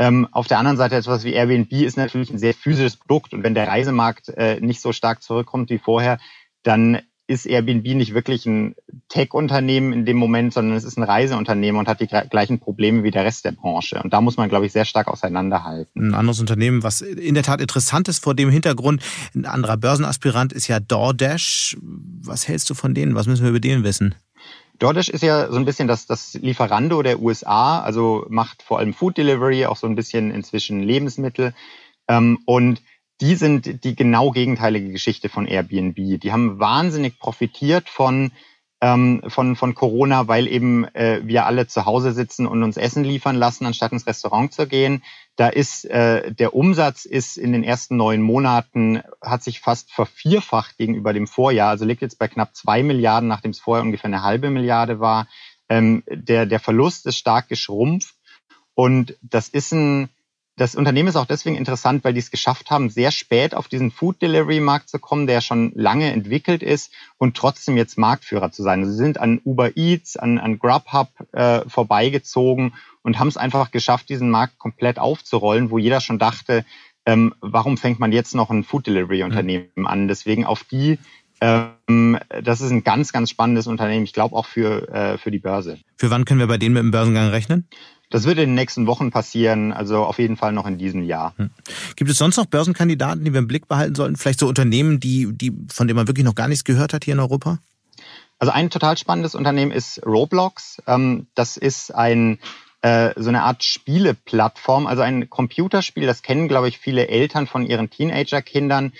Ähm, auf der anderen Seite etwas wie Airbnb ist natürlich ein sehr physisches Produkt und wenn der Reisemarkt äh, nicht so stark zurückkommt wie vorher, dann ist Airbnb nicht wirklich ein Tech-Unternehmen in dem Moment, sondern es ist ein Reiseunternehmen und hat die gleichen Probleme wie der Rest der Branche. Und da muss man, glaube ich, sehr stark auseinanderhalten. Ein anderes Unternehmen, was in der Tat interessant ist vor dem Hintergrund, ein anderer Börsenaspirant ist ja DoorDash. Was hältst du von denen? Was müssen wir über denen wissen? DoorDash ist ja so ein bisschen das, das Lieferando der USA, also macht vor allem Food Delivery, auch so ein bisschen inzwischen Lebensmittel. Ähm, und die sind die genau gegenteilige Geschichte von Airbnb. Die haben wahnsinnig profitiert von ähm, von, von Corona, weil eben äh, wir alle zu Hause sitzen und uns Essen liefern lassen, anstatt ins Restaurant zu gehen. Da ist äh, der Umsatz ist in den ersten neun Monaten hat sich fast vervierfacht gegenüber dem Vorjahr. Also liegt jetzt bei knapp zwei Milliarden, nachdem es vorher ungefähr eine halbe Milliarde war. Ähm, der, der Verlust ist stark geschrumpft. Und das ist ein, das Unternehmen ist auch deswegen interessant, weil die es geschafft haben, sehr spät auf diesen Food Delivery Markt zu kommen, der schon lange entwickelt ist und trotzdem jetzt Marktführer zu sein. Also sie sind an Uber Eats, an, an Grubhub äh, vorbeigezogen und haben es einfach geschafft, diesen Markt komplett aufzurollen, wo jeder schon dachte, ähm, warum fängt man jetzt noch ein Food Delivery Unternehmen mhm. an? Deswegen auf die ähm, das ist ein ganz, ganz spannendes Unternehmen. Ich glaube auch für, äh, für die Börse. Für wann können wir bei denen mit dem Börsengang rechnen? Das wird in den nächsten Wochen passieren, also auf jeden Fall noch in diesem Jahr. Hm. Gibt es sonst noch Börsenkandidaten, die wir im Blick behalten sollten? Vielleicht so Unternehmen, die, die, von denen man wirklich noch gar nichts gehört hat hier in Europa? Also ein total spannendes Unternehmen ist Roblox. Ähm, das ist ein äh, so eine Art Spieleplattform, also ein Computerspiel. Das kennen, glaube ich, viele Eltern von ihren Teenagerkindern.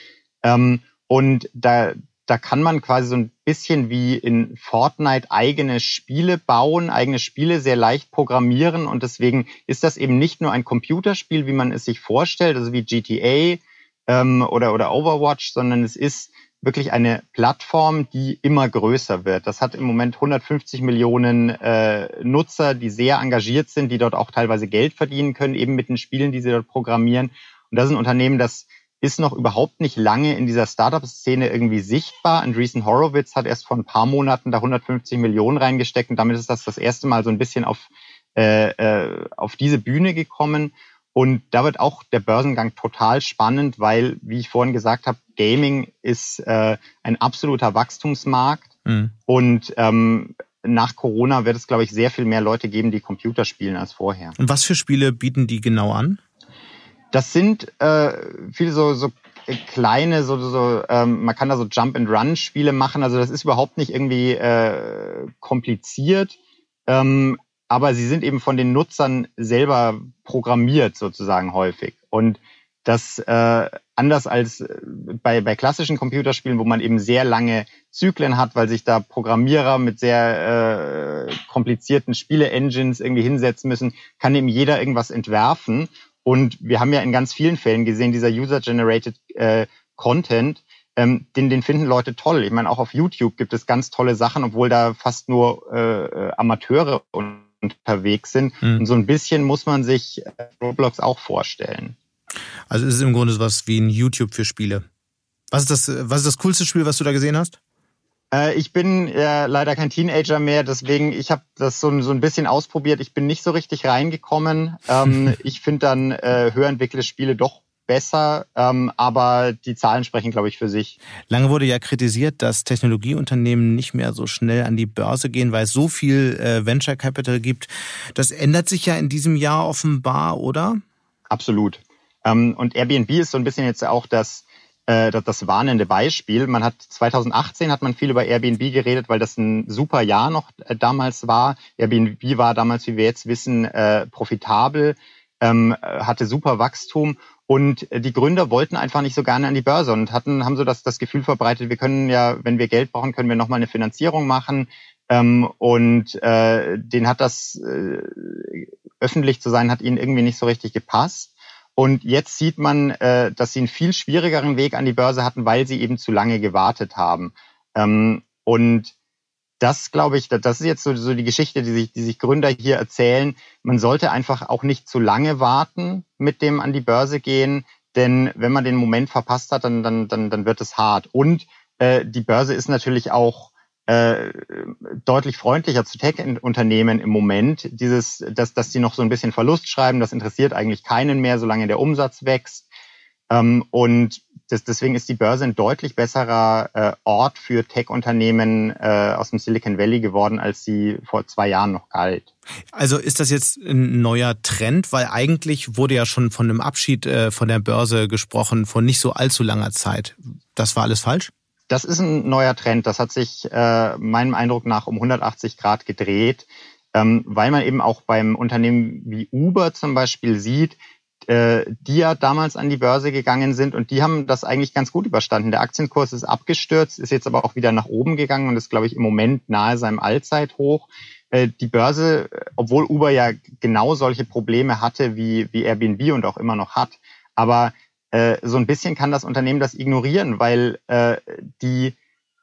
Ähm, und da da kann man quasi so ein bisschen wie in Fortnite eigene Spiele bauen, eigene Spiele sehr leicht programmieren und deswegen ist das eben nicht nur ein Computerspiel, wie man es sich vorstellt, also wie GTA ähm, oder, oder Overwatch, sondern es ist wirklich eine Plattform, die immer größer wird. Das hat im Moment 150 Millionen äh, Nutzer, die sehr engagiert sind, die dort auch teilweise Geld verdienen können, eben mit den Spielen, die sie dort programmieren. Und das ist ein Unternehmen, das ist noch überhaupt nicht lange in dieser Startup-Szene irgendwie sichtbar. Andreessen Horowitz hat erst vor ein paar Monaten da 150 Millionen reingesteckt und damit ist das das erste Mal so ein bisschen auf, äh, äh, auf diese Bühne gekommen. Und da wird auch der Börsengang total spannend, weil, wie ich vorhin gesagt habe, Gaming ist äh, ein absoluter Wachstumsmarkt. Mhm. Und ähm, nach Corona wird es, glaube ich, sehr viel mehr Leute geben, die Computer spielen als vorher. Und was für Spiele bieten die genau an? Das sind äh, viele so, so kleine, so, so ähm, man kann da so Jump-and-Run-Spiele machen. Also das ist überhaupt nicht irgendwie äh, kompliziert. Ähm, aber sie sind eben von den Nutzern selber programmiert sozusagen häufig. Und das äh, anders als äh, bei, bei klassischen Computerspielen, wo man eben sehr lange Zyklen hat, weil sich da Programmierer mit sehr äh, komplizierten Spiele-Engines irgendwie hinsetzen müssen, kann eben jeder irgendwas entwerfen. Und wir haben ja in ganz vielen Fällen gesehen, dieser User-Generated äh, Content, ähm, den, den finden Leute toll. Ich meine, auch auf YouTube gibt es ganz tolle Sachen, obwohl da fast nur äh, Amateure unterwegs sind. Mhm. Und so ein bisschen muss man sich äh, Roblox auch vorstellen. Also es ist im Grunde was wie ein YouTube für Spiele. Was ist das, was ist das coolste Spiel, was du da gesehen hast? Äh, ich bin äh, leider kein Teenager mehr, deswegen ich habe das so, so ein bisschen ausprobiert. Ich bin nicht so richtig reingekommen. Ähm, [LAUGHS] ich finde dann äh, höher entwickelte Spiele doch besser, ähm, aber die Zahlen sprechen, glaube ich, für sich. Lange wurde ja kritisiert, dass Technologieunternehmen nicht mehr so schnell an die Börse gehen, weil es so viel äh, Venture Capital gibt. Das ändert sich ja in diesem Jahr offenbar, oder? Absolut. Ähm, und Airbnb ist so ein bisschen jetzt auch das äh, das, das warnende Beispiel. Man hat 2018 hat man viel über Airbnb geredet, weil das ein super Jahr noch äh, damals war. Airbnb war damals, wie wir jetzt wissen, äh, profitabel, ähm, hatte super Wachstum und die Gründer wollten einfach nicht so gerne an die Börse und hatten, haben so das, das Gefühl verbreitet, wir können ja, wenn wir Geld brauchen, können wir nochmal eine Finanzierung machen. Ähm, und äh, den hat das äh, öffentlich zu sein, hat ihnen irgendwie nicht so richtig gepasst. Und jetzt sieht man, äh, dass sie einen viel schwierigeren Weg an die Börse hatten, weil sie eben zu lange gewartet haben. Ähm, und das, glaube ich, das ist jetzt so, so die Geschichte, die sich, die sich Gründer hier erzählen. Man sollte einfach auch nicht zu lange warten mit dem an die Börse gehen, denn wenn man den Moment verpasst hat, dann, dann, dann, dann wird es hart. Und äh, die Börse ist natürlich auch äh, deutlich freundlicher zu Tech-Unternehmen im Moment. Dieses, dass, dass die noch so ein bisschen Verlust schreiben, das interessiert eigentlich keinen mehr, solange der Umsatz wächst. Ähm, und das, deswegen ist die Börse ein deutlich besserer äh, Ort für Tech-Unternehmen äh, aus dem Silicon Valley geworden, als sie vor zwei Jahren noch galt. Also ist das jetzt ein neuer Trend, weil eigentlich wurde ja schon von einem Abschied äh, von der Börse gesprochen vor nicht so allzu langer Zeit. Das war alles falsch? Das ist ein neuer Trend. Das hat sich äh, meinem Eindruck nach um 180 Grad gedreht, ähm, weil man eben auch beim Unternehmen wie Uber zum Beispiel sieht, äh, die ja damals an die Börse gegangen sind und die haben das eigentlich ganz gut überstanden. Der Aktienkurs ist abgestürzt, ist jetzt aber auch wieder nach oben gegangen und ist, glaube ich, im Moment nahe seinem Allzeithoch. Äh, die Börse, obwohl Uber ja genau solche Probleme hatte wie, wie Airbnb und auch immer noch hat, aber äh, so ein bisschen kann das Unternehmen das ignorieren, weil äh, die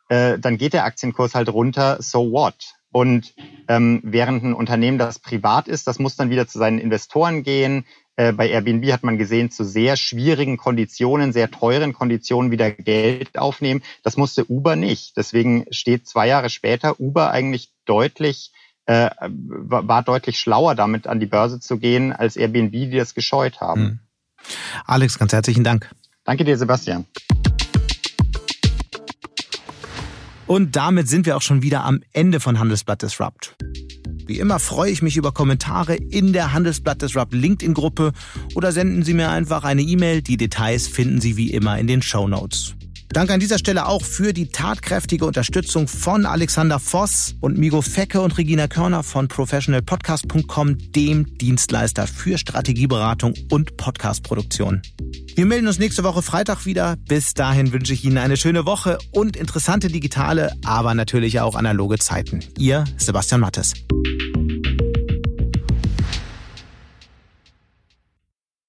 äh, dann geht der Aktienkurs halt runter, so what? Und ähm, während ein Unternehmen, das privat ist, das muss dann wieder zu seinen Investoren gehen. Äh, bei Airbnb hat man gesehen, zu sehr schwierigen Konditionen, sehr teuren Konditionen wieder Geld aufnehmen. Das musste Uber nicht. Deswegen steht zwei Jahre später Uber eigentlich deutlich, äh, war deutlich schlauer damit an die Börse zu gehen, als Airbnb, die das gescheut haben. Hm. Alex, ganz herzlichen Dank. Danke dir, Sebastian. Und damit sind wir auch schon wieder am Ende von Handelsblatt Disrupt. Wie immer freue ich mich über Kommentare in der Handelsblatt Disrupt LinkedIn-Gruppe oder senden Sie mir einfach eine E-Mail. Die Details finden Sie wie immer in den Show Notes. Danke an dieser Stelle auch für die tatkräftige Unterstützung von Alexander Voss und Migo Fecke und Regina Körner von professionalpodcast.com, dem Dienstleister für Strategieberatung und Podcastproduktion. Wir melden uns nächste Woche Freitag wieder. Bis dahin wünsche ich Ihnen eine schöne Woche und interessante digitale, aber natürlich auch analoge Zeiten. Ihr Sebastian Mattes.